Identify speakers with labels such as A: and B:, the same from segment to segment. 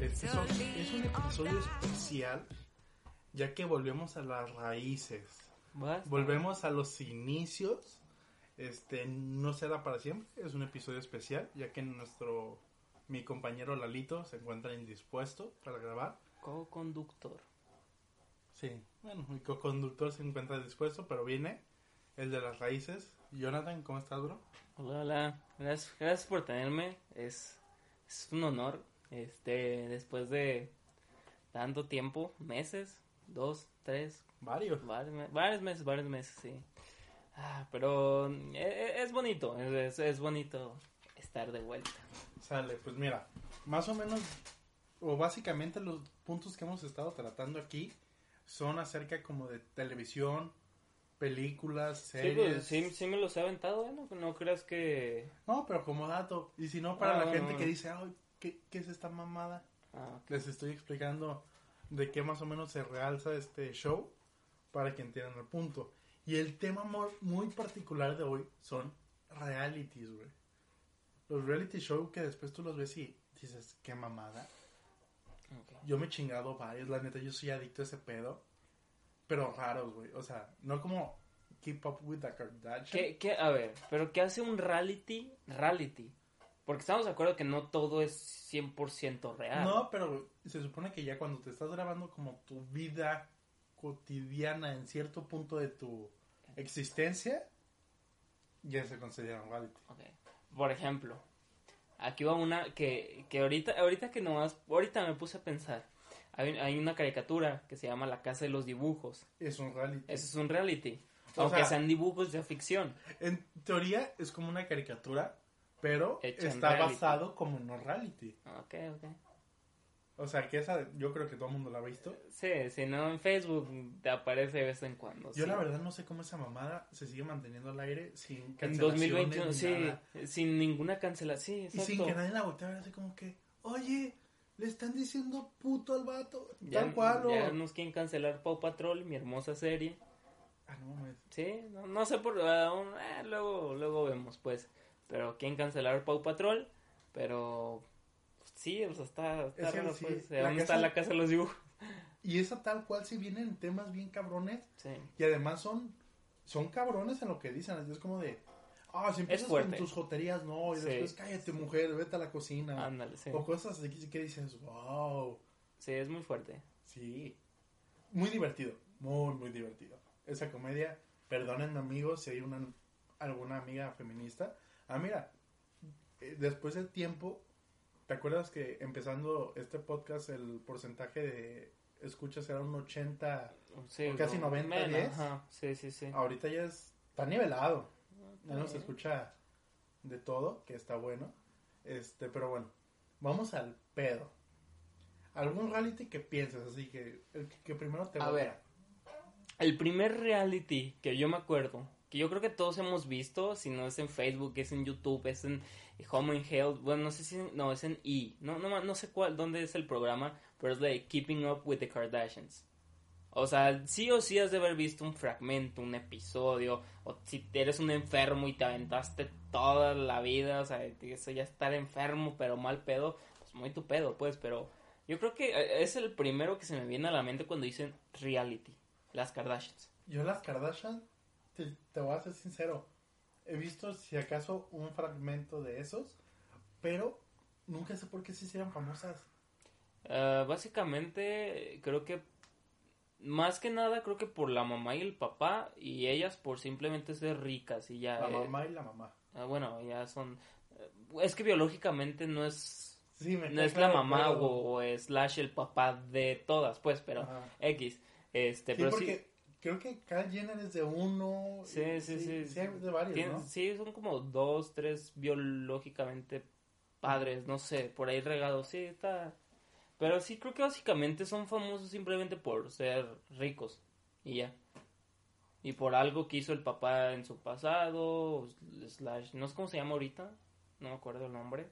A: Este es un, es un episodio especial ya que volvemos a las raíces.
B: Basta.
A: Volvemos a los inicios. Este no será para siempre, es un episodio especial ya que nuestro mi compañero Lalito se encuentra indispuesto para grabar.
B: Co-conductor.
A: Sí, bueno, mi co-conductor se encuentra dispuesto, pero viene el de las raíces. Jonathan, ¿cómo estás, bro?
B: Hola, hola. Gracias, gracias por tenerme. Es, es un honor. Este, después de tanto tiempo, meses, dos, tres,
A: Varios.
B: varios, varios meses, varios meses, sí. Ah, pero e- e- es, bonito, es, es bonito estar de vuelta.
A: Sale, pues mira, más o menos, o básicamente los puntos que hemos estado tratando aquí son acerca como de televisión, películas,
B: Sí,
A: series.
B: pues, sí, sí me los he aventado, ¿eh? No, no creas que...
A: No, pero como dato. Y si no, para
B: Ah,
A: la
B: bueno,
A: gente
B: bueno.
A: que dice, ay, ¿qué, ¿qué es esta mamada?
B: Ah.
A: Les estoy explicando de qué más o menos se realza este show para que entiendan el punto. Y el tema muy particular de hoy son realities, güey. Los reality show que después tú los ves y dices, qué mamada. Yo me he chingado varios, la neta, yo soy adicto a ese pedo. Pero raros, güey. O sea, no como Keep Up with the Kardashians.
B: ¿Qué, qué, a ver, pero ¿qué hace un reality? Reality. Porque estamos de acuerdo que no todo es 100% real.
A: No, pero se supone que ya cuando te estás grabando como tu vida cotidiana en cierto punto de tu existencia, ya se considera un reality.
B: Ok. Por ejemplo, aquí va una que, que ahorita, ahorita que nomás, ahorita me puse a pensar. Hay, hay una caricatura que se llama La Casa de los Dibujos.
A: Es un reality.
B: Ese es un reality.
A: O
B: Aunque
A: sea-
B: sean dibujos de ficción.
A: En teoría es como una caricatura, pero
B: Hecha en
A: está basado como en un reality.
B: Ok, ok.
A: O sea, que esa yo creo que todo el mundo la ha visto.
B: Sí, si no en Facebook te aparece de vez en cuando.
A: Yo
B: sí.
A: la verdad no sé cómo esa mamada se sigue manteniendo al aire sin
B: En
A: cancelaciones
B: 2021,
A: ni
B: sí,
A: nada.
B: sin ninguna cancelación. Sí,
A: Y sin que nadie la voltee a ver así como que, oye, le están diciendo puto al vato.
B: Ya,
A: tal cual, o...
B: ya nos quieren cancelar Paw Patrol, mi hermosa serie.
A: Ah, no mames.
B: Sí, no, no sé por... aún, eh, luego, luego vemos, pues. Pero quieren cancelar Paw Patrol, pero... Sí, o sea, está, está
A: Es
B: raro,
A: sí,
B: pues. ¿Dónde está
A: casa-
B: la casa de los dibujos?
A: Y esa tal cual si vienen temas bien cabrones
B: Sí.
A: y además son son cabrones en lo que dicen. así Es como de, ah, si empiezas con
B: fuerte.
A: tus joterías, no, y
B: Sí.
A: después cállate mujer, vete a la cocina.
B: Ándale, sí.
A: O cosas así que dices, wow,
B: Sí, es muy fuerte.
A: sí. Muy divertido, muy, muy divertido. Esa comedia, perdónenme amigos si hay una, alguna amiga feminista. Ah, mira, eh, después del tiempo, ¿te acuerdas que empezando este podcast el porcentaje de escuchas era un 80?
B: Sí,
A: Casi
B: como
A: 90,
B: menos,
A: 10.
B: Ajá, sí, sí, sí.
A: Ahorita ya es, está nivelado. Ya no se
B: bien.
A: escucha de todo, que está bueno. Este, pero bueno, vamos al pedo. ¿Algún reality que piensas así que, el que, primero te
B: A ver. El primer reality que yo me acuerdo, que yo creo que todos hemos visto, si no es en Facebook, es en YouTube, es en Home and Health, bueno, no sé si, no, es en E, no, no, no sé cuál, dónde es el programa, pero es de Keeping Up with the Kardashians. O sea, sí o sí has de haber visto un fragmento, un episodio, o si eres un enfermo y te aventaste toda la vida, o sea, eso ya estar enfermo, pero mal pedo, pues muy tu pedo, pues, pero yo creo que eh, es el primero que se me viene a la mente cuando dicen reality, las Kardashians.
A: Yo las Kardashian, te, te voy a ser sincero, he visto si acaso un fragmento de esos, pero nunca sé por qué se hicieron famosas.
B: Eh, básicamente, creo que más que nada, creo que por la mamá y el papá, y ellas por simplemente ser ricas y ya.
A: La
B: eh,
A: mamá y la mamá.
B: ah, bueno, ya son. eh, es que biológicamente no es.
A: Sí, me
B: No es la mamá o, o slash el papá de todas, pues, pero
A: Ajá.
B: X. Este,
A: Sí,
B: pero
A: porque
B: sí.
A: creo que cada Jenner es de uno.
B: Sí,
A: y-
B: sí, sí.
A: Sí, hay de varios,
B: Tien-
A: ¿no?
B: Sí, son como dos, tres biológicamente padres, no sé, por ahí regados, sí, está... Pero sí, creo que básicamente son famosos simplemente por ser ricos y ya. Y por algo que hizo el papá en su pasado, slash, no sé cómo se llama ahorita, no me acuerdo el nombre.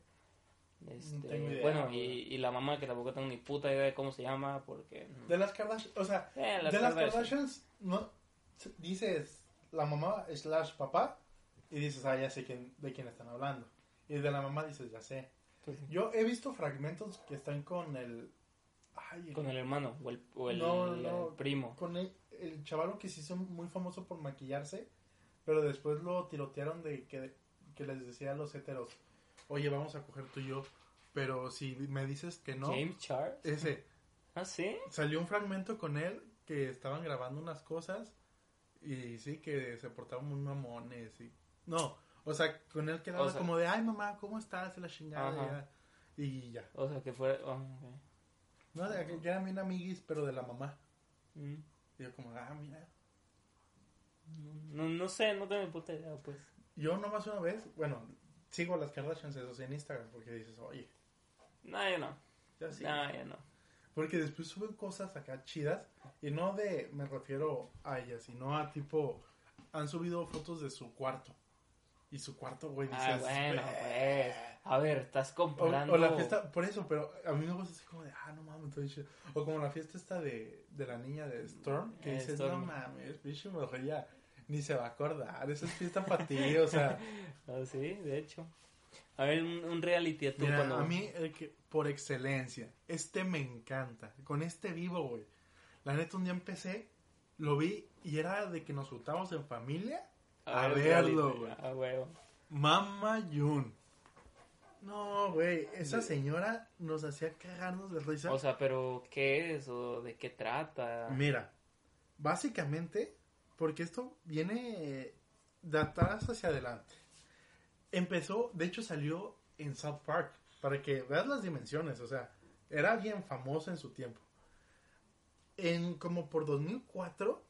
B: Este,
A: idea,
B: bueno, y, y la mamá que tampoco tengo ni puta idea de cómo se llama, porque...
A: De las Kardashian, o sea,
B: Eh, las
A: de las
B: Kardashian.
A: Kardashians, no, dices la mamá slash papá y dices, ah, ya sé quién, de quién están hablando. Y de la mamá dices, ya sé.
B: Pues sí.
A: Yo he visto fragmentos que están con el... Ay,
B: Con el hermano o el, o el,
A: No,
B: el
A: no.
B: primo.
A: con el, el chavalo que se hizo muy famoso por maquillarse, pero después lo tirotearon de que, que les decía a los heteros, oye, vamos a coger tú y yo, pero si me dices que no,
B: James Charles.
A: ese,
B: Ah, sí.
A: salió un fragmento con él que estaban grabando unas cosas y sí, que se portaban muy mamones y... No, o sea, con él quedaba
B: O sea-
A: como de, ay mamá, ¿cómo estás? Y la chingada y ya.
B: O sea, que fuera. oh, ok.
A: No, de que eran bien amiguis, pero de la mamá.
B: Mm.
A: Y yo como, ah, mira.
B: No, no sé, no tengo puta idea, pues.
A: Yo nomás una vez, bueno, sigo a las Kardashians eso sí, en Instagram porque dices, oye,
B: No, ya no.
A: ya sí.
B: No, ya no.
A: Porque después suben cosas acá chidas y no de, me refiero a ellas, sino a tipo, han subido fotos de su cuarto. Y su cuarto, güey, dices,
B: Ah, bueno, pues. A ver, estás
A: O,
B: comparando.
A: o la fiesta, por eso, pero a mí me gusta así como de, ah, no mames, todo chido. O como la fiesta esta de, de la niña de Storm, que
B: Eh,
A: dices,
B: Storm.
A: no mames, pinche mujer ya ni se va a acordar, esa es fiesta para ti, o sea.
B: Ah, sí, de hecho. A ver, un, un reality a tú
A: Mira,
B: cuando.
A: a mí, el que, por excelencia, este me encanta. Con este vivo, güey. La neta, un día empecé, lo vi y era de que nos juntábamos en familia a
B: ver,
A: verlo, güey.
B: Ah, huevo.
A: Mama Yun. No, güey, esa señora nos hacía cagarnos de risa.
B: O sea, pero ¿qué es? ¿O de qué trata?
A: Mira, básicamente, porque esto viene de atrás hacia adelante. Empezó, de hecho salió en South Park, para que veas las dimensiones, o sea, era bien famoso en su tiempo. En como por 2004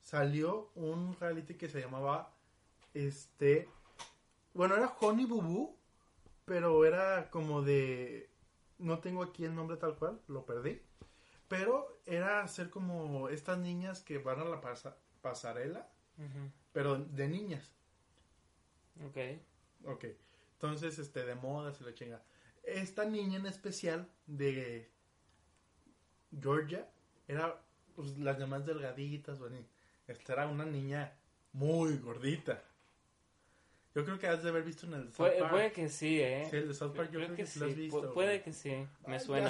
A: salió un reality que se llamaba, este, bueno, era Honey Boo Boo, pero era como de, no tengo aquí el nombre tal cual, lo perdí. Pero era hacer como estas niñas que van a la pasa- pasarela, pero de niñas.
B: Ok.
A: Ok. Entonces, este, de moda se le chinga. Esta niña en especial de Georgia era pues, las demás delgaditas, bueno, esta era una niña muy gordita. Yo creo que has de haber visto en el South
B: Puede,
A: Park.
B: puede que sí, ¿eh?
A: Sí, el de South Park yo creo que sí lo has visto,
B: pu- puede
A: güey.
B: que sí. Me
A: Ay,
B: suena.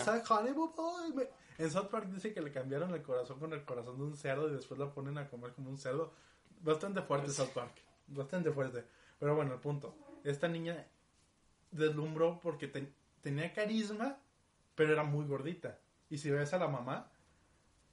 A: me- En South Park dice que le cambiaron el corazón con el corazón de un cerdo y después lo ponen a comer como un cerdo. Bastante fuerte South Park. Bastante fuerte. Pero bueno, el punto. Esta niña deslumbró porque ten- tenía carisma, pero era muy gordita. Y si ves a la mamá,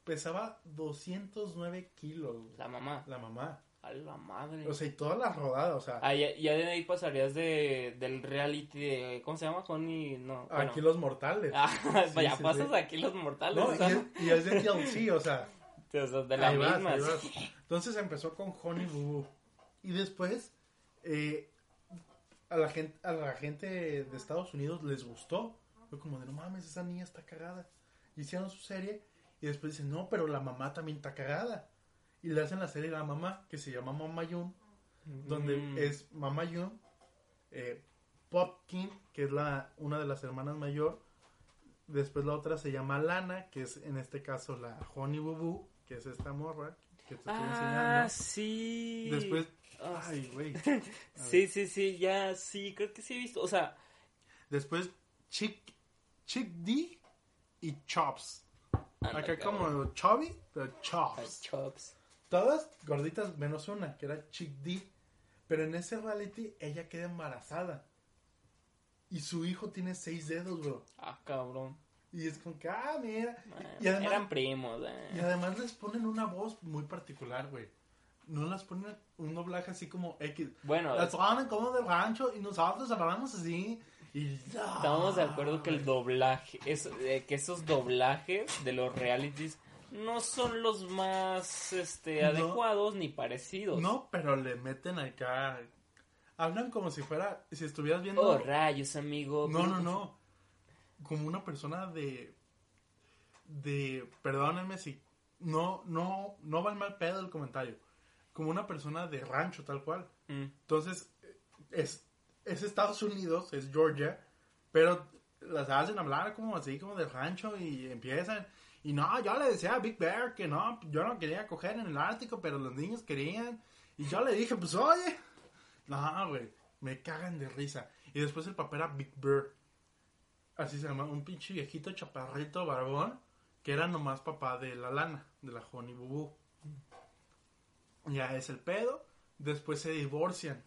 A: pesaba 209 kilos. güey,
B: La mamá.
A: La mamá.
B: A la madre.
A: O sea, y toda la rodada, o sea,
B: Ah, ya, ya de ahí pasarías de, del reality de... ¿Cómo se llama? Honey... No. bueno.
A: aquí los mortales.
B: Ah,
A: Sí,
B: ya
A: sí,
B: pasas
A: sí.
B: aquí los mortales.
A: No, y, es, y es de TLC, o sea,
B: o sea, de la
A: Ahí vas,
B: misma.
A: ahí
B: sí.
A: vas. Entonces empezó con Honey Boo Boo. Y después eh, a, la gente, a la gente de Estados Unidos les gustó. Fue como de no mames, esa niña está cagada. Hicieron su serie y después dicen, no, pero la mamá también está cagada. Y le hacen la serie a la mamá que se llama Mama Yun, donde
B: Mm.
A: es Mama Yun, eh, Popkin, que es la, una de las hermanas mayor. Después la otra se llama Lana, que es en este caso la Honey Boo Boo, que es esta morra que te estoy
B: Ah,
A: enseñando.
B: sí.
A: Después,
B: Ah,
A: ay, güey.
B: Sí, sí, sí, ya, sí, creo que sí he visto. O sea,
A: Después, Chick, Chick D y Chops. Acá como Chubby, pero
B: Ah,
A: Chops.
B: Chops.
A: Todas gorditas menos una, que era Chick D. Pero en ese reality, ella queda embarazada. Y su hijo tiene seis dedos, bro.
B: Ah, cabrón.
A: Y es como que, ah, mira. Y además,
B: eran primos, eh.
A: y además les ponen una voz muy particular, güey. No las ponen un doblaje así como X.
B: Bueno,
A: Las ponen como del rancho y nosotros hablamos así. Y
B: estamos de acuerdo que el doblaje, es, eh, que esos doblajes de los realities no son los más este,
A: No.
B: adecuados ni parecidos.
A: No, pero le meten acá. Hablan como si fuera. Si estuvieras viendo.
B: Oh, rayos, amigo.
A: no, no, no. Como una persona de. De. Perdónenme si. No, no, no va el mal pedo el comentario. Como una persona de rancho, tal cual.
B: Mm.
A: Entonces, es, es Estados Unidos, es Georgia, pero las hacen hablar como así, como de rancho y empiezan. Y no, yo le decía a Big Bear que no, yo no quería coger en el Ártico, pero los niños querían. Y yo le dije, pues oye, no, güey, me cagan de risa. Y después el papá era Big Bear. así se llama, un pinche viejito chaparrito barbón, que era nomás papá de la lana, de la Honey Boo. Ya es el pedo, después se divorcian.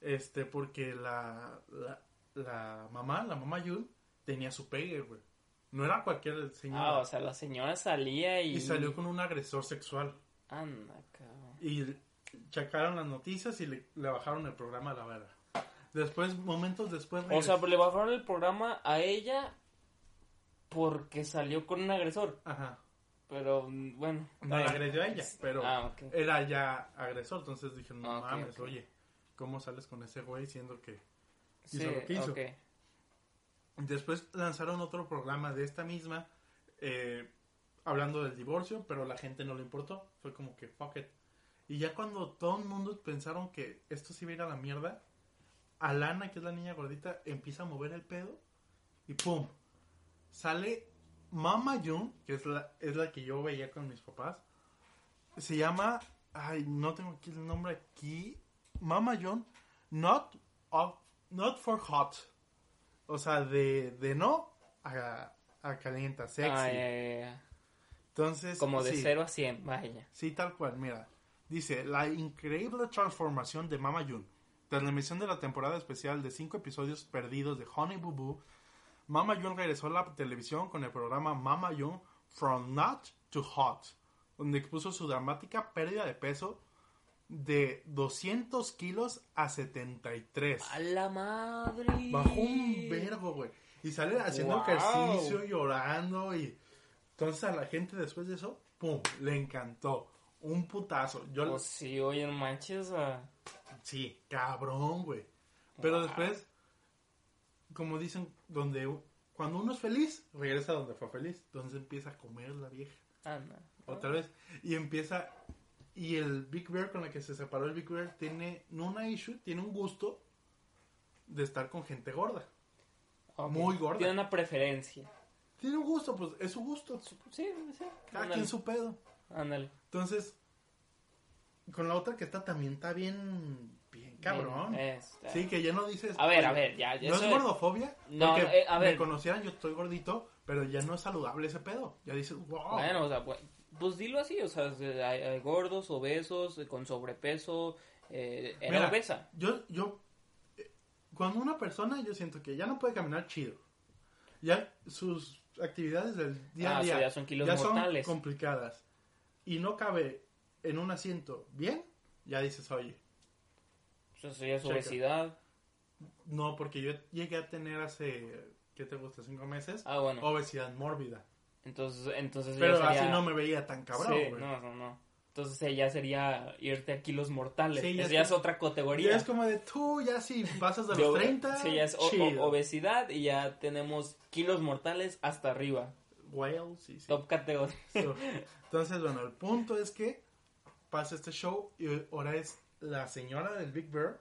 A: Este, porque la, la, la mamá, la mamá Yun, tenía su pegue, güey. No era cualquier señora.
B: Ah, o sea, la señora salía y...
A: Y salió con un agresor sexual.
B: Anda, cabrón.
A: Y checaron las noticias y le, le bajaron el programa a la verga. Después, momentos después...
B: O sea, le bajaron el programa a ella porque salió con un agresor.
A: Ajá.
B: Pero, bueno.
A: No la agredió a ella, pero
B: Ah, ok.
A: era ya agresor. Entonces dije, no
B: Ah,
A: mames, oye, ¿cómo sales con ese güey siendo que...
B: Sí,
A: hizo lo que hizo. Después lanzaron otro programa de esta misma, eh, hablando del divorcio, pero la gente no le importó. Fue como que, fuck it. Y ya cuando todo el mundo pensaron que esto se iba a ir a la mierda, Alana, que es la niña gordita, empieza a mover el pedo y ¡pum! Sale Mama Jun, que es la, es la que yo veía con mis papás. Se llama, ay, no tengo aquí el nombre aquí. Mama Jun, not, not for hot. O sea, de, de no a, a calienta, sexy.
B: Ah, ya, ya.
A: Entonces,
B: Como de
A: sí.
B: 0 a 100, vaya.
A: Sí, tal cual, mira. Dice, la increíble transformación de Mama June. Tras la emisión de la temporada especial de cinco episodios perdidos de Honey Boo Boo, Mama June regresó a la televisión con el programa Mama June From Not to Hot, donde expuso su dramática pérdida de peso de 200 kilos a 73.
B: ¡A la madre!
A: Bajó un vergo, güey. Y sale haciendo
B: Wow.
A: ejercicio, llorando y... Entonces a la gente después de eso, ¡pum! Le encantó. Un putazo. Yo
B: Pues sí, oye, no manches. ah.
A: Sí, cabrón, güey. Pero
B: Wow.
A: después, como dicen, donde cuando uno es feliz, regresa donde fue feliz. Entonces empieza a comer la vieja.
B: Anda.
A: Otra vez. Y empieza... Y el Big Bear con la que se separó el Big Bear tiene, no una issue, tiene un gusto de estar con gente gorda. Muy gorda.
B: Tiene una preferencia.
A: Tiene un gusto, pues es su gusto.
B: Sí, sí.
A: Cada
B: Ándale.
A: quien su pedo.
B: Ándale.
A: Entonces, con la otra que está también está bien, bien cabrón.
B: Bien.
A: Sí, que ya no dices.
B: A ver,
A: "Oye,
B: a ver, ya. ya
A: No es gordofobia.
B: No,
A: porque
B: no, eh, a ver.
A: Me conocieran, yo estoy gordito, pero ya no es saludable ese pedo. Ya dices, wow.
B: Bueno, o sea, pues, pues dilo así, o sea, se- hay, hay gordos, obesos, eh, con sobrepeso, eh, era
A: Mira,
B: obesa.
A: Yo, yo, eh, cuando una persona, yo siento que ya no puede caminar chido. Ya sus actividades del día
B: Ah,
A: a
B: o sea,
A: día
B: ya son kilos
A: son
B: mortales.
A: complicadas. Y no cabe en un asiento bien, ya dices, oye,
B: eso ya es
A: Checa.
B: obesidad.
A: no, porque yo llegué a tener hace, ¿qué te gusta? ¿Cinco meses?
B: Ah, bueno.
A: Obesidad mórbida.
B: Entonces, entonces
A: Pero
B: sería...
A: así no me veía tan cabrón,
B: Sí,
A: güey.
B: no, no, no. Entonces ya sería irte a kilos mortales.
A: Sí, ya
B: Eso ya
A: es
B: es otra categoría.
A: Ya es como de tú, ya si pasas de los
B: obe-
A: 30,
B: Sí, ya es o- obesidad y ya tenemos kilos mortales hasta arriba.
A: Whale, sí, sí.
B: Top categoría.
A: So, entonces, bueno, el punto es que pasa este show y ahora es la señora del Big Bear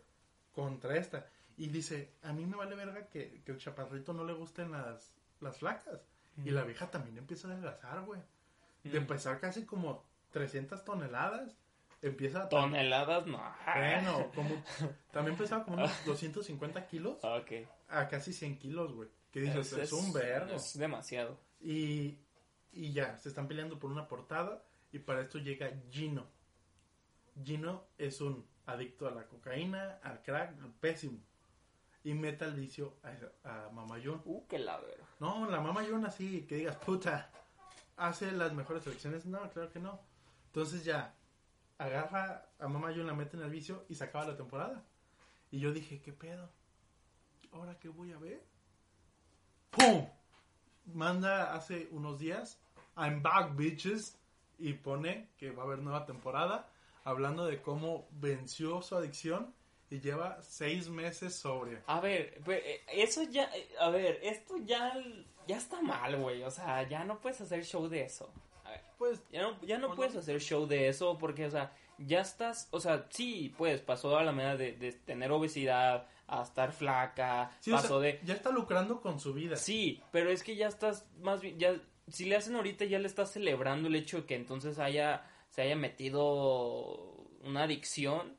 A: contra esta. Y dice, a mí me vale verga que, que el chaparrito no le gusten las, las flacas. Y la vieja también empieza a adelgazar, güey. De pesar casi como 300 toneladas, empieza a...
B: Toneladas, no.
A: Bueno, como... También pesaba como unos 250 kilos
B: Ok.
A: a casi 100 kilos, güey. Que dices, es, un vergo.
B: Es demasiado.
A: Y, y ya, se están peleando por una portada y para esto llega Gino. Gino es un adicto a la cocaína, al crack, al pésimo. Y mete al vicio a, a Mama June.
B: Uh, qué la verga.
A: No, la Mama June así, que digas, puta, hace las mejores elecciones. No, claro que no. Entonces ya, agarra a Mama June, la mete en el vicio y se acaba la temporada. Y yo dije, ¿qué pedo? ¿Ahora qué voy a ver? ¡Pum! Manda hace unos días, I'm back, bitches. Y pone que va a haber nueva temporada, hablando de cómo venció su adicción y lleva seis meses sobria.
B: A ver, pues, eh, eso ya, eh, a ver, esto ya, ya está mal, güey. O sea, ya no puedes hacer show de eso. A ver,
A: Pues,
B: ya no, ya no
A: Bueno.
B: puedes hacer show de eso porque, o sea, ya estás, o sea, sí, pues pasó a la manera de, de tener obesidad, a estar flaca,
A: sí, o
B: pasó
A: sea,
B: de...
A: ya está lucrando con su vida.
B: Sí, pero es que ya estás más bien, ya, si le hacen ahorita ya le estás celebrando el hecho de que entonces haya, se haya metido una adicción,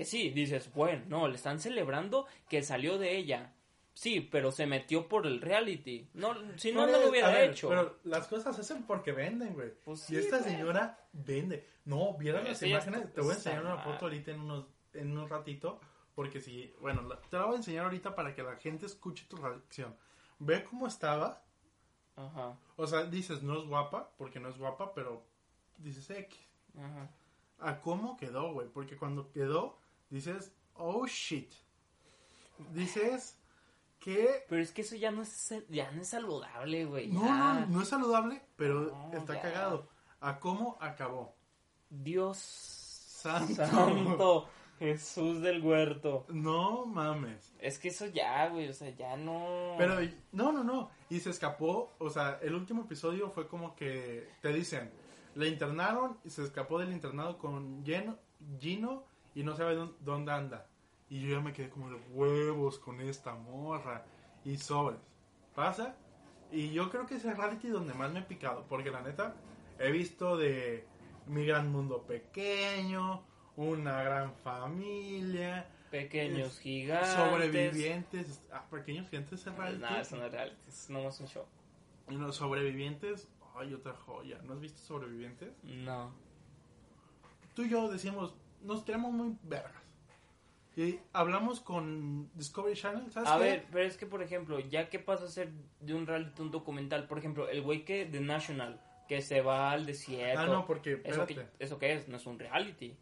B: que sí, dices, bueno, no, le están celebrando que salió de ella. Sí, pero se metió por el reality. No, si no, no lo hubiera
A: ver,
B: hecho.
A: Pero las cosas se hacen porque venden, güey.
B: Pues
A: y esta
B: güey.
A: señora vende. No, vieron las imágenes.
B: está-
A: Te voy a enseñar una foto ahorita en unos en un ratito. Porque si, bueno, te la voy a enseñar ahorita para que la gente escuche tu reacción. Ve cómo estaba.
B: Ajá,
A: O sea, dices, no es guapa, porque no es guapa, pero dices X.
B: ajá.
A: A cómo quedó, güey. Porque cuando quedó, dices, oh shit. Dices que
B: Pero es que eso ya no es, ya no es saludable, güey.
A: no, no, no es saludable, pero
B: No,
A: está
B: ya.
A: cagado. A cómo acabó.
B: Dios
A: Santo.
B: santo, Jesús del huerto.
A: No mames.
B: Es que eso ya, güey, o sea, ya no...
A: Pero no, no, no. Y se escapó, o sea, el último episodio fue como que te dicen, le internaron y se escapó del internado con Gino, Gino y no sabe dónde, anda. Y yo ya me quedé como de huevos con esta morra y sobres. Pasa. Y yo creo que es el reality donde más me he picado, porque la neta he visto de mi gran mundo pequeño, una gran familia,
B: Pequeños
A: es-
B: gigantes.
A: sobrevivientes, ah, pequeños gigantes el reality.
B: No, eso no es real, es nomás un show.
A: Y los sobrevivientes, ay, otra joya. ¿No has visto sobrevivientes?
B: No.
A: Tú y yo decimos, nos queremos muy vergas. Y hablamos con Discovery Channel, ¿sabes
B: A
A: qué?
B: ver, pero es que, por ejemplo, ya que pasa a ser de un reality un documental, por ejemplo, el güey que de National, que se va al desierto.
A: Ah, no, porque,
B: ¿Eso qué, ¿Eso qué es? No es un reality.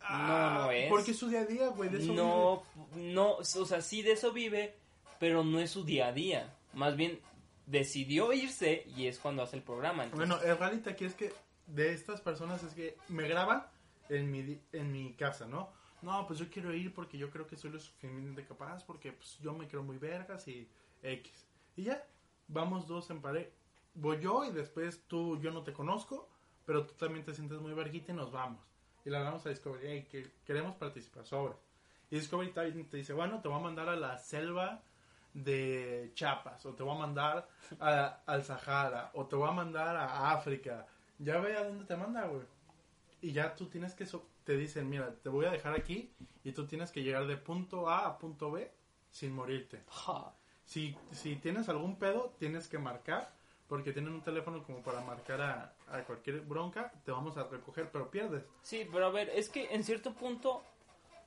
A: Ah,
B: no, no es.
A: Porque es su día a día, güey, de eso
B: No, no, o sea, sí de eso vive, pero no es su día a día. Más bien decidió irse y es cuando hace el programa. entonces-
A: Bueno, el reality aquí es que de estas personas es que me graban en mi, en mi casa, ¿no? No, pues yo quiero ir porque yo creo que soy lo suficientemente capaz, porque pues yo me creo muy vergas y X. Y ya, vamos dos en pared. Voy yo y después tú, yo no te conozco, pero tú también te sientes muy verguita y nos vamos. Y le hablamos a Discovery, hey, que queremos participar sobre. Y Discovery te dice, bueno, te voy a mandar a la selva de Chiapas, o te voy a mandar a- al Sahara, o te voy a mandar a África. Ya ve a dónde te manda, güey. Y ya tú tienes que, so- te dicen, mira, te voy a dejar aquí y tú tienes que llegar de punto A a punto B sin morirte.
B: Ja.
A: Si, si tienes algún pedo, tienes que marcar, porque tienen un teléfono como para marcar a, a cualquier bronca, te vamos a recoger, pero pierdes.
B: Sí, pero a ver, es que en cierto punto,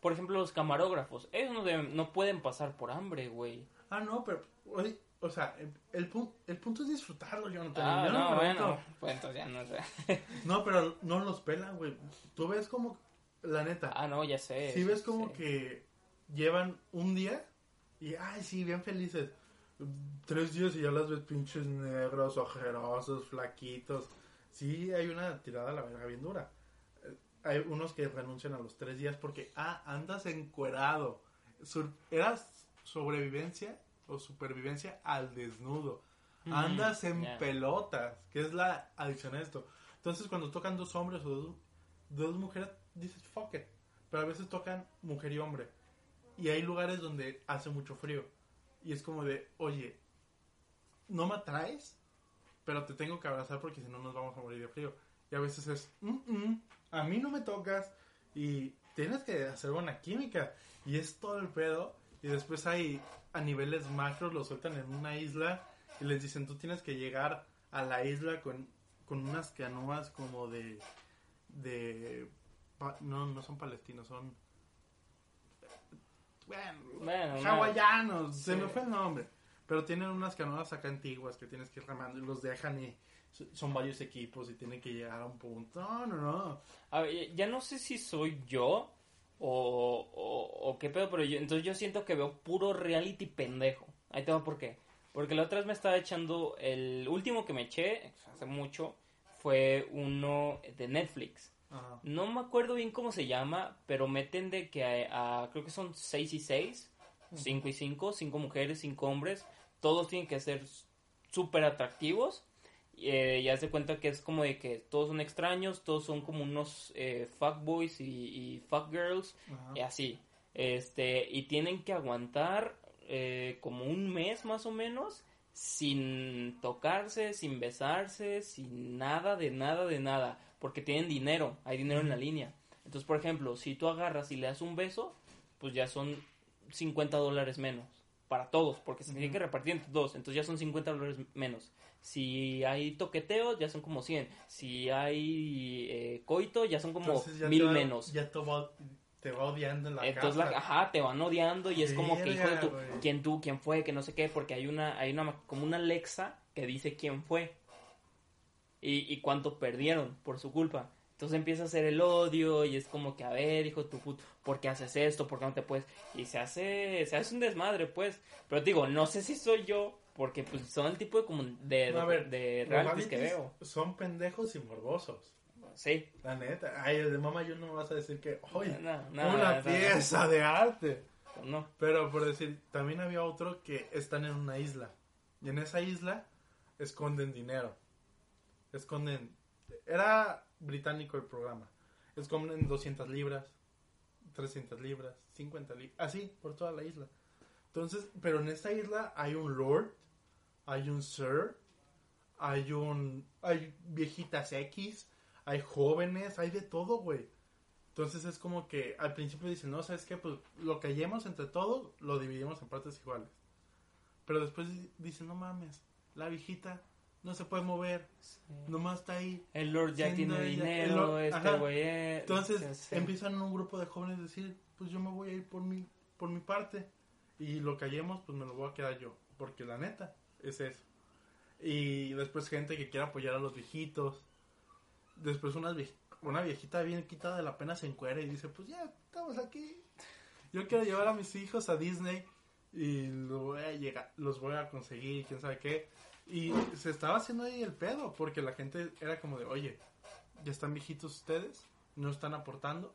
B: por ejemplo, los camarógrafos, ellos no, deben- no pueden pasar por hambre, güey.
A: Ah, no, pero, oye, o sea, el, pun- el punto es disfrutarlo, Jonathan.
B: Ah,
A: Yo
B: no, bueno, pues entonces ya no sé.
A: No, pero no los pelan, güey. Tú ves como, la neta,
B: Ah, no, ya sé.
A: si
B: sí,
A: ves como
B: sí.
A: que llevan un día y, ay, sí, bien felices. Tres días y ya las ves pinches negros, ojerosos, flaquitos. Sí, hay una tirada a la verga bien dura. Hay unos que renuncian a los tres días porque, ah, andas encuerado. Sur- Eras sobrevivencia o supervivencia al desnudo. Andas en
B: ya.
A: pelotas, que es la adicción a esto. Entonces, cuando tocan dos hombres o dos, dos mujeres, dices fuck it. Pero a veces tocan mujer y hombre. Y hay lugares donde hace mucho frío. Y es como de, oye, no me atraes, pero te tengo que abrazar porque si no nos vamos a morir de frío. Y a veces es, "Mm, mm, a mí no me tocas y tienes que hacer buena química. Y es todo el pedo. Y después hay, a niveles macros, lo sueltan en una isla y les dicen, tú tienes que llegar a la isla con, con unas canoas como de, de, pa- no, no son palestinos, son, bueno, hawaianos, se me fue el nombre. Pero tienen unas canoas acá antiguas que tienes que ir remando y los dejan y so- son varios equipos y tienen que llegar a un punto. No, no, no.
B: A ver, ya no sé si soy yo o, o, o qué pedo, pero yo, entonces yo siento que veo puro reality pendejo. Ahí te va por qué. Porque la otra vez me estaba echando, el último que me eché, hace mucho, fue uno de Netflix.
A: Ajá.
B: No me acuerdo bien cómo se llama, pero meten de que a, a- creo que son 6 y 6, 5 y 5, 5 mujeres, 5 hombres, todos tienen que ser súper atractivos. Eh, ya se cuenta que es como de que todos son extraños, todos son como unos eh, fuckboys y, y fuckgirls, y así. Este, y tienen que aguantar eh, como un mes más o menos sin tocarse, sin besarse, sin nada de nada de nada, porque tienen dinero, hay dinero en la línea. Entonces, por ejemplo, si tú agarras y le das un beso, pues ya son 50 dólares menos. Para todos, porque se tiene que repartir entre todos, entonces ya son 50 dólares menos. Si hay toqueteo, ya son como 100. Si hay eh, coito, ya son como
A: ya
B: mil
A: te va-
B: menos.
A: Ya te va, te va odiando en la
B: Entonces, la- ajá, te van odiando y es como que, hijo de tu, quién tú, quién fue, que no sé qué, porque hay una, hay una, como una Alexa que dice quién fue y, y cuánto perdieron por su culpa. Entonces empieza a hacer el odio y es como que, a ver, hijo tu puto, ¿por qué haces esto? ¿Por qué no te puedes? Y se hace, se hace un desmadre, pues. Pero te digo, no sé si soy yo, porque pues son el tipo de, como de,
A: No, a ver,
B: de
A: Los
B: realities que veo.
A: Son pendejos y morbosos.
B: Sí.
A: La neta. Ay, de mamá yo no me vas a decir que, oye,
B: No, no,
A: una pieza de arte.
B: no, no.
A: Pero por decir, también había otro que están en una isla. Y en esa isla esconden dinero. Esconden... Era británico el programa. Esconden 200 libras, 300 libras, 50 libras. Así, por toda la isla. Entonces, pero en esta isla hay un lord, hay un sir, hay un... Hay viejitas X, hay jóvenes, hay de todo, güey. Entonces es como que al principio dicen, no, ¿sabes qué? Pues lo que hallemos entre todos lo dividimos en partes iguales. Pero después di- dicen, no mames, la viejita no se puede mover, nomás está ahí.
B: El Lord ya tiene
A: ella-
B: dinero,
A: Lord-
B: este güey es-
A: Entonces
B: sí, sí.
A: empiezan un grupo de jóvenes a decir, pues yo me voy a ir por mi, por mi parte. Y lo que hallemos, pues me lo voy a quedar yo. Porque la neta, es eso. Y después gente que quiere apoyar a los viejitos. Después unas vie- una viejita bien quitada de la pena se encuera y dice, pues ya, estamos aquí. Yo quiero llevar a mis hijos a Disney y lo voy a llegar, los voy a conseguir, quién sabe qué. Y se estaba haciendo ahí el pedo, porque la gente era como de, oye, ya están viejitos ustedes, no están aportando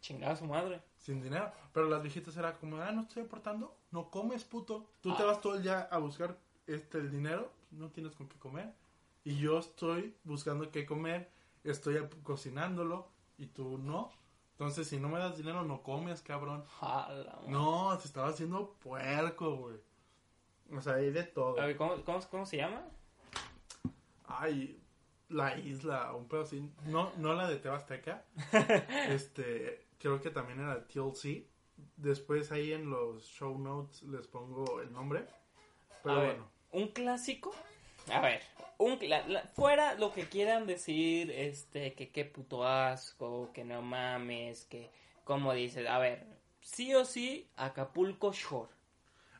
B: Chingada su madre.
A: sin dinero. Pero las viejitas era como, ah, no estoy aportando, no comes, puto. Tú te
B: Ah.
A: vas todo el día a buscar este el dinero, no tienes con qué comer. Y yo estoy buscando qué comer, estoy cocinándolo y tú no. Entonces, si no me das dinero, no comes, cabrón.
B: Jala.
A: No, se estaba haciendo puerco, güey. O sea, hay de todo.
B: A ver, ¿cómo, cómo, cómo se llama?
A: Ay, la isla, un pedo así. No, no la de Tebasteca. este, creo que también era TLC. Después ahí en los show notes les pongo el nombre. Pero
B: a ver,
A: bueno.
B: un clásico. A ver, un la- fuera lo que quieran decir, este, que qué puto asco, que no mames, que, como dices, a ver, sí o sí, Acapulco Shore.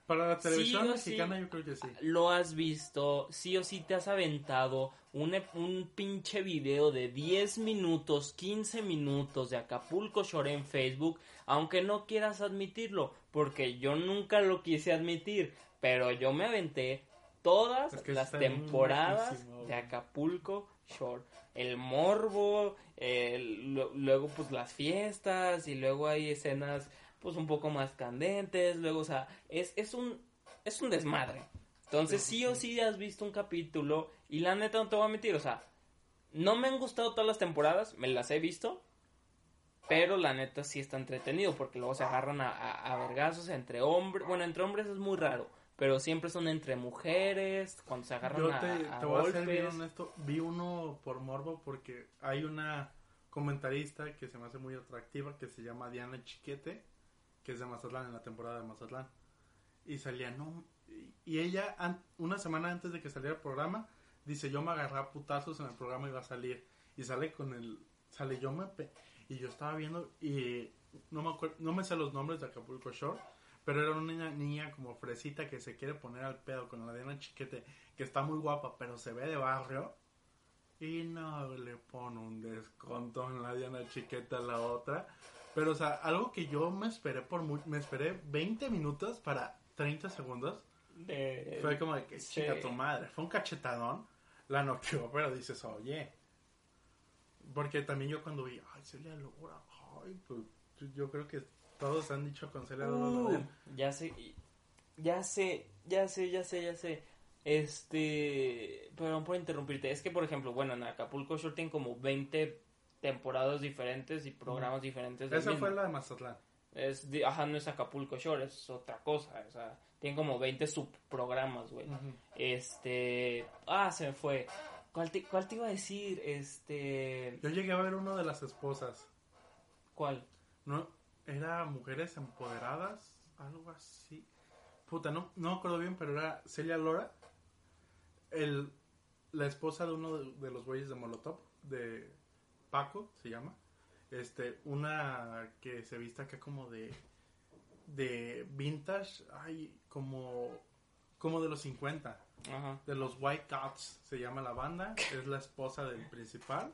A: Para la televisión
B: sí.
A: mexicana yo creo que sí.
B: Lo has visto, sí o sí te has aventado un, un pinche video de 10 minutos, 15 minutos de Acapulco Shore en Facebook, aunque no quieras admitirlo, porque yo nunca lo quise admitir, pero yo me aventé todas
A: Es que
B: las temporadas de. Acapulco Shore. El morbo, el- luego pues las fiestas y luego hay escenas pues un poco más candentes, luego o sea, es, es un es un desmadre. Entonces
A: Sí,
B: sí o
A: sí.
B: has visto un capítulo y la neta no te voy a mentir, o sea, no me han gustado todas las temporadas, me las he visto, pero la neta sí está entretenido porque luego se agarran a, a, a vergazos entre hombres, bueno, entre hombres es muy raro, pero siempre son entre mujeres, cuando se agarran
A: Yo
B: a,
A: te,
B: a
A: te voy a ser bien honesto. Vi uno por morbo porque hay una comentarista que se me hace muy atractiva que se llama Diana Chiquete, que es de Mazatlán en la temporada de Mazatlán. Y salía, no. y- ella, an- una semana antes de que saliera el programa, dice: Yo me agarré a putazos en el programa y iba a salir. Y sale con el. Sale yo me. Y yo estaba viendo y no me acuerdo, no me sé los nombres de Acapulco Shore, pero era una niña, niña como fresita que se quiere poner al pedo con la Diana Chiquete, que está muy guapa, pero se ve de barrio. Y no le pone un desconto en la Diana Chiquete a la otra. Pero, o sea, algo que yo me esperé por mu- me esperé 20 minutos para 30 segundos.
B: De-
A: Fue como de que
B: sí.
A: chica tu madre. Fue un cachetadón. La noqueó, pero dices, oye. Porque también yo cuando vi, ay, Celia Lora, ay, pues yo creo que todos han dicho con Celia Lora.
B: Uh,
A: "Ay,
B: ya sé, ya sé, ya sé, ya sé, ya sé. Este, perdón por interrumpirte. Es que, por ejemplo, bueno, en Acapulco Shore tienen como 20 temporadas diferentes y programas diferentes.
A: Esa fue la de Mazatlán.
B: Es, ajá, no es Acapulco Shore, es otra cosa. O sea, tienen como 20 subprogramas, güey. Este, ah, se me fue. ¿Cuál te, ¿Cuál te iba a decir? Este,
A: Yo llegué a ver uno de las esposas.
B: ¿cuál?
A: No, era mujeres empoderadas, algo así. puta, no, no me acuerdo bien, pero era Celia Lora, el, la esposa de uno de, de los güeyes de Molotov, de Paco, se llama. Este, una que se viste acá como de, de vintage, ay, como, como de los 50.
B: Ajá.
A: de los White Cats se llama la banda, es la esposa del principal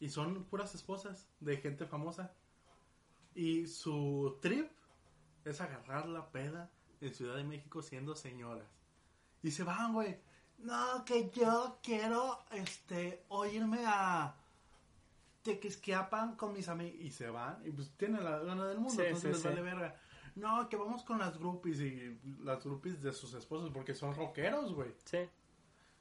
A: y son puras esposas de gente famosa. Y su trip es agarrar la peda en Ciudad de México siendo señoras. Y se van, güey. No, que yo quiero este oírme a Tequisquiapan con mis amigos y se van y pues tienen la gana del mundo,
B: Sí,
A: entonces
B: sí,
A: les vale verga. No, que vamos con las groupies y las groupies de sus esposos porque son rockeros, güey.
B: Sí.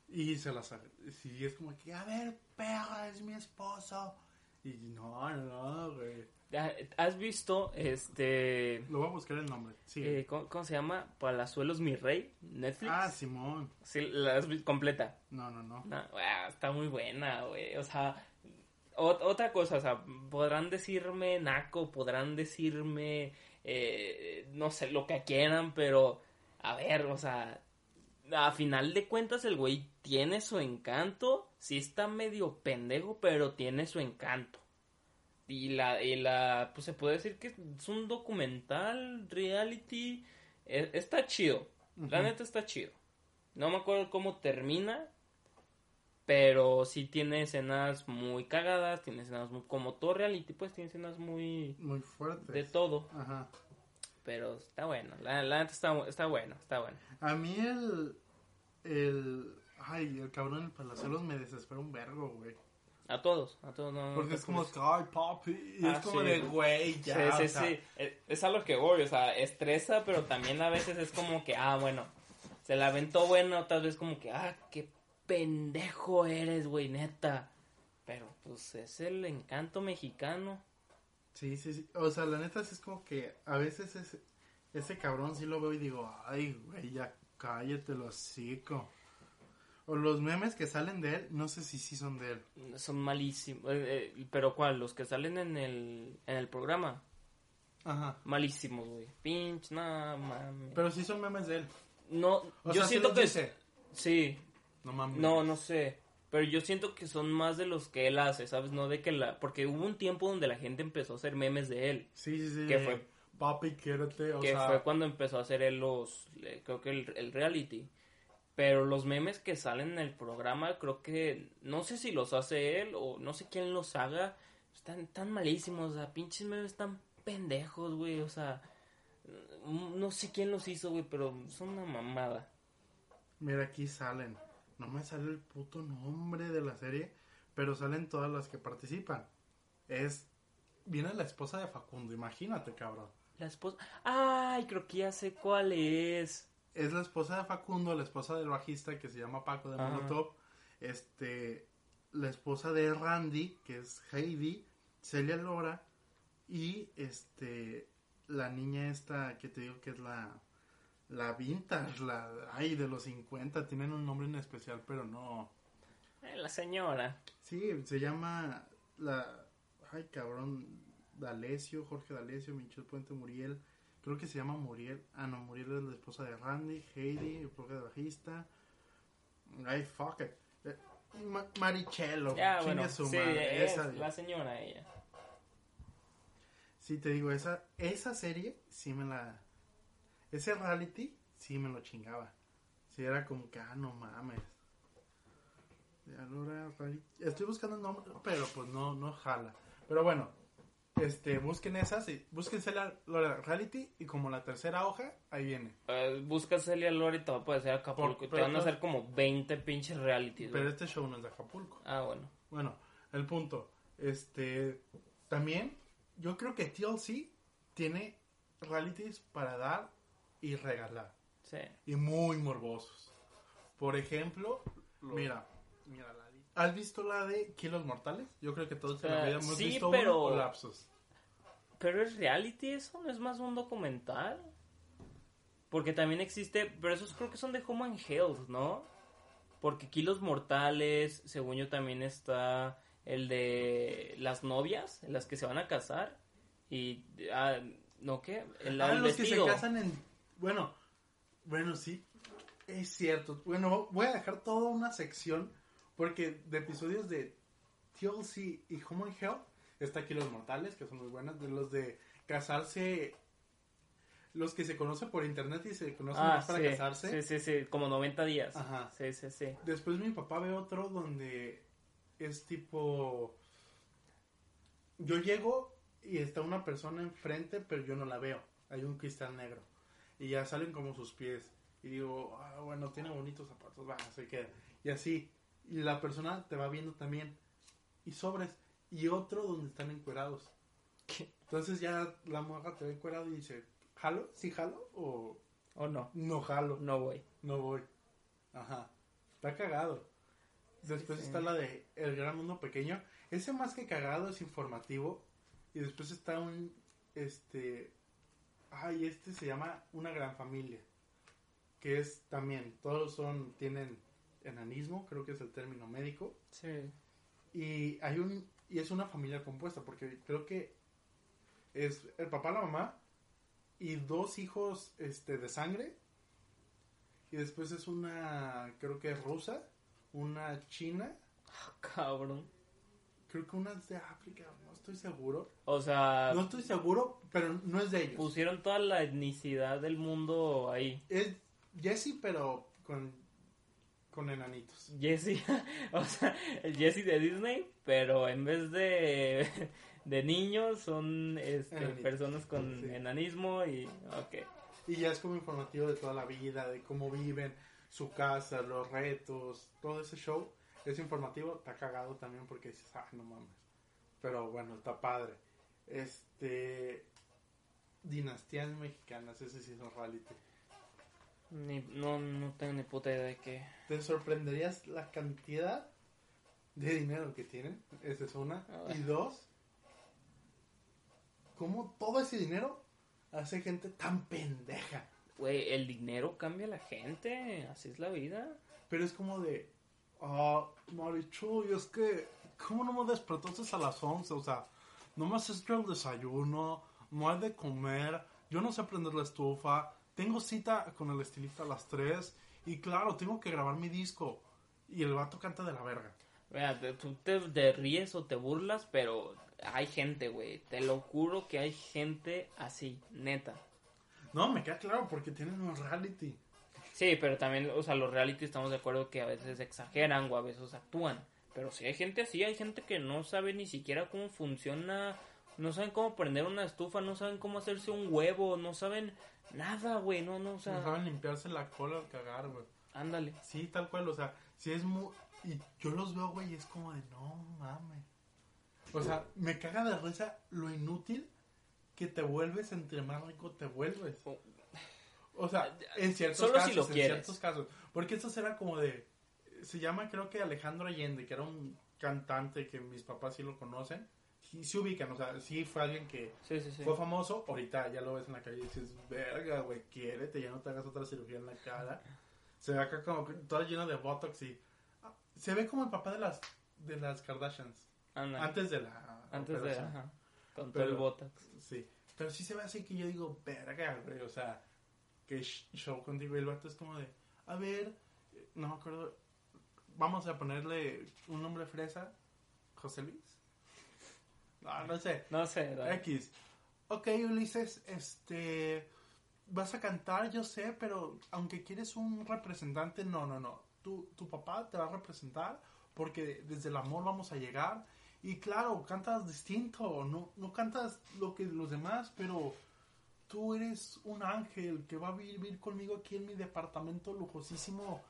A: Y se las sí, es como que, a ver, perra, es mi esposo. Y no, no, güey.
B: Ah, ¿Has visto este...
A: Lo voy a buscar el nombre. Sí.
B: eh, ¿cómo, cómo se llama? Palazuelos Mi Rey, Netflix.
A: ah, Simón.
B: Sí, la has visto completa.
A: No, no, no.
B: No, ah, está muy buena, güey. O sea, ot- otra cosa, o sea, podrán decirme naco, podrán decirme, eh, no sé, lo que quieran, pero, a ver, o sea, a final de cuentas el güey tiene su encanto, sí está medio pendejo, pero tiene su encanto. Y la, y la, pues se puede decir que es un documental, reality, e- está chido, la neta está chido. No me acuerdo cómo termina, pero sí tiene escenas muy cagadas, tiene escenas muy, como todo reality, pues tiene escenas muy
A: Muy fuerte.
B: de todo,
A: Ajá.
B: pero está bueno, la, la neta está, está bueno, está bueno.
A: A mí el. El. Ay, el cabrón del Palazuelos me desespera un vergo, güey.
B: A todos, a todos, no,
A: Porque es como, ay, papi. Y
B: Ah,
A: es como
B: sí.
A: de, güey, ya.
B: sí,
A: o
B: sí,
A: sea,
B: sí, es, es a lo que voy, o sea, estresa, pero también a veces es como que, ah, bueno, se la aventó bueno, tal vez como que, ah, qué pendejo eres, güey, neta. Pero pues es el encanto mexicano.
A: Sí, sí, sí. O sea, la neta sí es como que a veces ese, ese cabrón sí lo veo y digo, ay, güey, ya cállate los hocico. O los memes que salen de él, no sé si sí son de él.
B: Son malísimos. eh, eh, pero ¿cuál? Los que salen en el, en el programa.
A: Ajá.
B: Malísimos, güey. Pinch, no mames.
A: Pero sí son memes de él.
B: No,
A: O
B: yo
A: sea,
B: siento que...
A: dice.
B: Sí,
A: No mames.
B: no, no sé. Pero yo siento que son más de los que él hace, ¿sabes? No de que la... Porque hubo un tiempo donde la gente empezó a hacer memes de él.
A: Sí, sí, sí.
B: Que fue-
A: Papi, quiérete. O
B: que
A: sea,
B: fue cuando empezó a hacer él los... Creo que el, el reality. Pero los memes que salen en el programa, creo que... No sé si los hace él o no sé quién los haga. Están tan malísimos, o sea, pinches memes tan pendejos, güey. O sea, no sé quién los hizo, güey, pero son una mamada.
A: Mira, aquí salen. No me sale el puto nombre de la serie, pero salen todas las que participan. Es. Viene la esposa de Facundo, imagínate, cabrón.
B: La esposa... Ay, creo que ya sé cuál es.
A: Es la esposa de Facundo, la esposa del bajista que se llama Paco de. Molotov. Este. La esposa de Randy, que es Heidi, Celia Lora. Y este. La niña esta que te digo que es la. La vintage, la. Ay, de los 50. Tienen un nombre en especial, pero no.
B: Eh, la señora.
A: Sí, se llama la ay cabrón D'Alessio, Jorge D'Alessio, Michel Puente Muriel. Creo que se llama Muriel. Ah, no, Muriel es la esposa de Randy, Heidi, el propio bajista. Ay, fuck it. Eh, Ma- Marichello,
B: Ya, bueno,
A: su
B: sí,
A: madre,
B: es
A: esa,
B: la señora ella.
A: Sí, te digo, esa, esa serie sí me la. Ese reality sí me lo chingaba. Sí, era como que, ah, no mames. Estoy buscando el nombre, pero pues no, no jala. Pero bueno, este, busquen esas y búsquense la, la reality y como la tercera hoja, ahí viene.
B: Eh, busca Celia Lora y te va a aparecer Acapulco.
A: Por-
B: y te van a hacer como 20 pinches realities.
A: Pero
B: güey.
A: este show no es de Acapulco.
B: Ah, bueno.
A: Bueno, el punto. Este, también, yo creo que TLC tiene realities para dar y regalar.
B: Sí.
A: y muy morbosos. Por ejemplo, mira, mira la ¿Has visto la de Kilos Mortales? Yo creo que todos en la
B: Ah,
A: hemos
B: sí,
A: visto
B: pero-
A: o lapsos.
B: Pero es reality eso, no es más un documental. Porque también existe, pero esos creo que son de Human Health, ¿no? Porque aquí los mortales, según yo también está el de las novias, las que se van a casar y ah, no qué, el,
A: Ah,
B: el
A: los que se casan en bueno, Bueno, sí, es cierto. Bueno, voy a dejar toda una sección porque de episodios de TLC y Human Hell está aquí Los Mortales, que son muy buenas, de los de casarse, los que se conocen por internet y se conocen
B: Ah,
A: más para
B: sí,
A: casarse.
B: sí, sí, sí, como 90 días.
A: Ajá.
B: Sí, sí, sí.
A: Después mi papá ve otro donde es tipo... Yo llego y está una persona enfrente, pero yo no la veo. Hay un cristal negro. Y ya salen como sus pies. Y digo, ah, bueno, tiene bonitos zapatos, va, se queda. Y así. Y la persona te va viendo también. Y sobres. Y otro donde están encuerados.
B: ¿Qué?
A: Entonces ya la morra te ve encuerado y dice, ¿jalo? ¿Sí jalo? ¿O
B: ¿O no?
A: no jalo?
B: No voy.
A: No voy. Ajá. Está cagado. Después
B: Sí.
A: está la de El Gran Mundo Pequeño. Ese más que cagado es informativo. Y después está un. Este. Ay, este se llama Una Gran Familia. Que es también. Todos son. Tienen enanismo, creo que es el término médico.
B: Sí.
A: Y hay un. Y es una familia compuesta. Porque creo que. Es el papá, la mamá. Y dos hijos este, de sangre. Y después es una. Creo que es rusa. Una china.
B: Cabrón.
A: Creo que una es de África. No estoy seguro.
B: O sea,
A: No estoy seguro, pero no es de ellos.
B: pusieron toda la etnicidad del mundo ahí.
A: Es Jesse, pero con. Con enanitos.
B: Jesse, o sea, el Jesse de Disney, pero en vez de, de niños son este,
A: Enanitos,
B: personas con
A: sí.
B: enanismo y... Ok.
A: Y ya es como informativo de toda la vida, de cómo viven, su casa, los retos, todo ese show. Es informativo, está cagado también porque dices, ah, no mames. Pero bueno, está padre. Este. Dinastías mexicanas, ese sí es un reality.
B: Ni, no, no tengo ni puta idea de qué.
A: Te sorprenderías la cantidad de dinero que tienen. Esa es una.
B: Ah.
A: Y dos, cómo todo ese dinero hace gente tan pendeja.
B: Güey, el dinero cambia a la gente, así es la vida.
A: Pero es como de, ah, Marichuy, es que, ¿cómo no me despertaste a las 11? O sea, no me has hecho el desayuno, no hay de comer, yo no sé prender la estufa, tengo cita con el estilista a las 3 y claro, tengo que grabar mi disco. Y el vato canta de la verga.
B: Mira, te- tú te, te ríes o te burlas, pero hay gente, güey. Te lo juro que hay gente así, neta.
A: No, me queda claro porque tienen un reality.
B: Sí, pero también, o sea, los reality estamos de acuerdo que a veces exageran o a veces actúan. Pero si hay gente así, hay gente que no sabe ni siquiera cómo funciona, no saben cómo prender una estufa, no saben cómo hacerse un huevo, no saben nada, güey, no, no, o sea,
A: No saben limpiarse la cola al cagar, güey.
B: ándale.
A: Sí, tal cual, o sea, si es muy... Y yo los veo, güey, y es como de, no mames. O sea, me caga de risa lo inútil que te vuelves entre más rico te vuelves. O sea, en ciertos
B: Solo si
A: casos,
B: lo
A: en
B: quieres.
A: ciertos casos. Porque esto era como de... Se llama, creo que Alejandro Allende, que era un cantante que mis papás sí lo conocen. Sí, se ubican, o sea, sí fue alguien que
B: Sí, sí, sí.
A: fue famoso. Ahorita ya lo ves en la calle y dices, verga, güey, quiérete, ya no te hagas otra cirugía en la cara. Se ve acá como todo lleno de botox y... ah, Se ve como el papá de las, de las Kardashians. Antes de la
B: Antes de, ajá, con todo el botox.
A: Sí. Pero sí se ve así que yo digo, verga, güey. O sea, que sh- show contigo. Y el vato es como de, a ver, no me acuerdo. Vamos a ponerle un nombre fresa. José Luis. No, no sé.
B: No sé, dale.
A: X. Ok, Ulises, este. Vas a cantar, yo sé, pero aunque quieres un representante, no, no, no. Tu, tu papá te va a representar porque desde el amor vamos a llegar. Y claro, cantas distinto, no, no cantas lo que los demás, pero tú eres un ángel que va a vivir conmigo aquí en mi departamento lujosísimo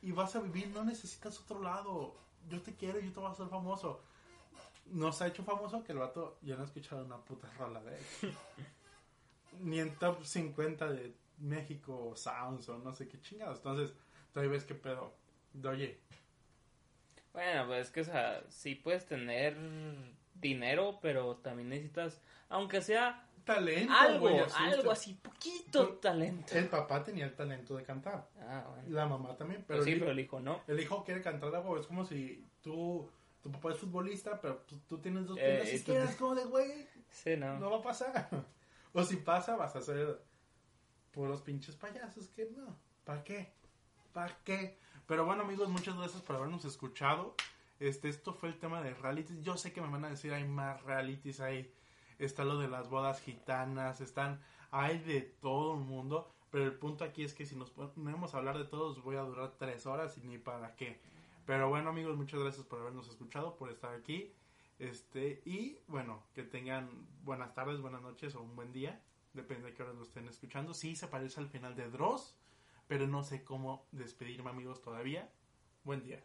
A: y vas a vivir, no necesitas otro lado. Yo te quiero, yo te voy a hacer famoso. Nos ha hecho famoso que el vato ya no ha escuchado una puta rola de él. Ni en top 50 de México Sounds o no sé qué chingados. Entonces, todavía ves qué pedo. De, oye,
B: Bueno, pues es que, o sea, sí puedes tener dinero, pero también necesitas, aunque sea
A: talento.
B: algo,
A: asusta.
B: algo así, poquito talento.
A: El papá tenía el talento de cantar.
B: Ah, bueno.
A: La mamá también. Pero
B: Pero sí,
A: el,
B: pero el hijo no.
A: el hijo quiere cantar de huevo. Es como si tú, tu papá es futbolista, pero tú, tú tienes dos
B: Eh,
A: piernas
B: y tú
A: izquierdas. como de, güey,
B: Sí, no.
A: no va a pasar. O si pasa, vas a ser puros pinches payasos que no. ¿Para qué? ¿Para qué? Pero bueno, amigos, muchas gracias por habernos escuchado. Este, esto fue el tema de realities. Yo sé que me van a decir hay más realities, hay está lo de las bodas gitanas, están hay de todo el mundo, pero el punto aquí es que si nos ponemos a hablar de todos voy a durar tres horas y ni para qué. Pero bueno, amigos, muchas gracias por habernos escuchado, por estar aquí. Este, y bueno, que tengan buenas tardes, buenas noches o un buen día. Depende de qué hora lo estén escuchando. Sí, se parece al final de Dross, pero no sé cómo despedirme, amigos, todavía. Buen día.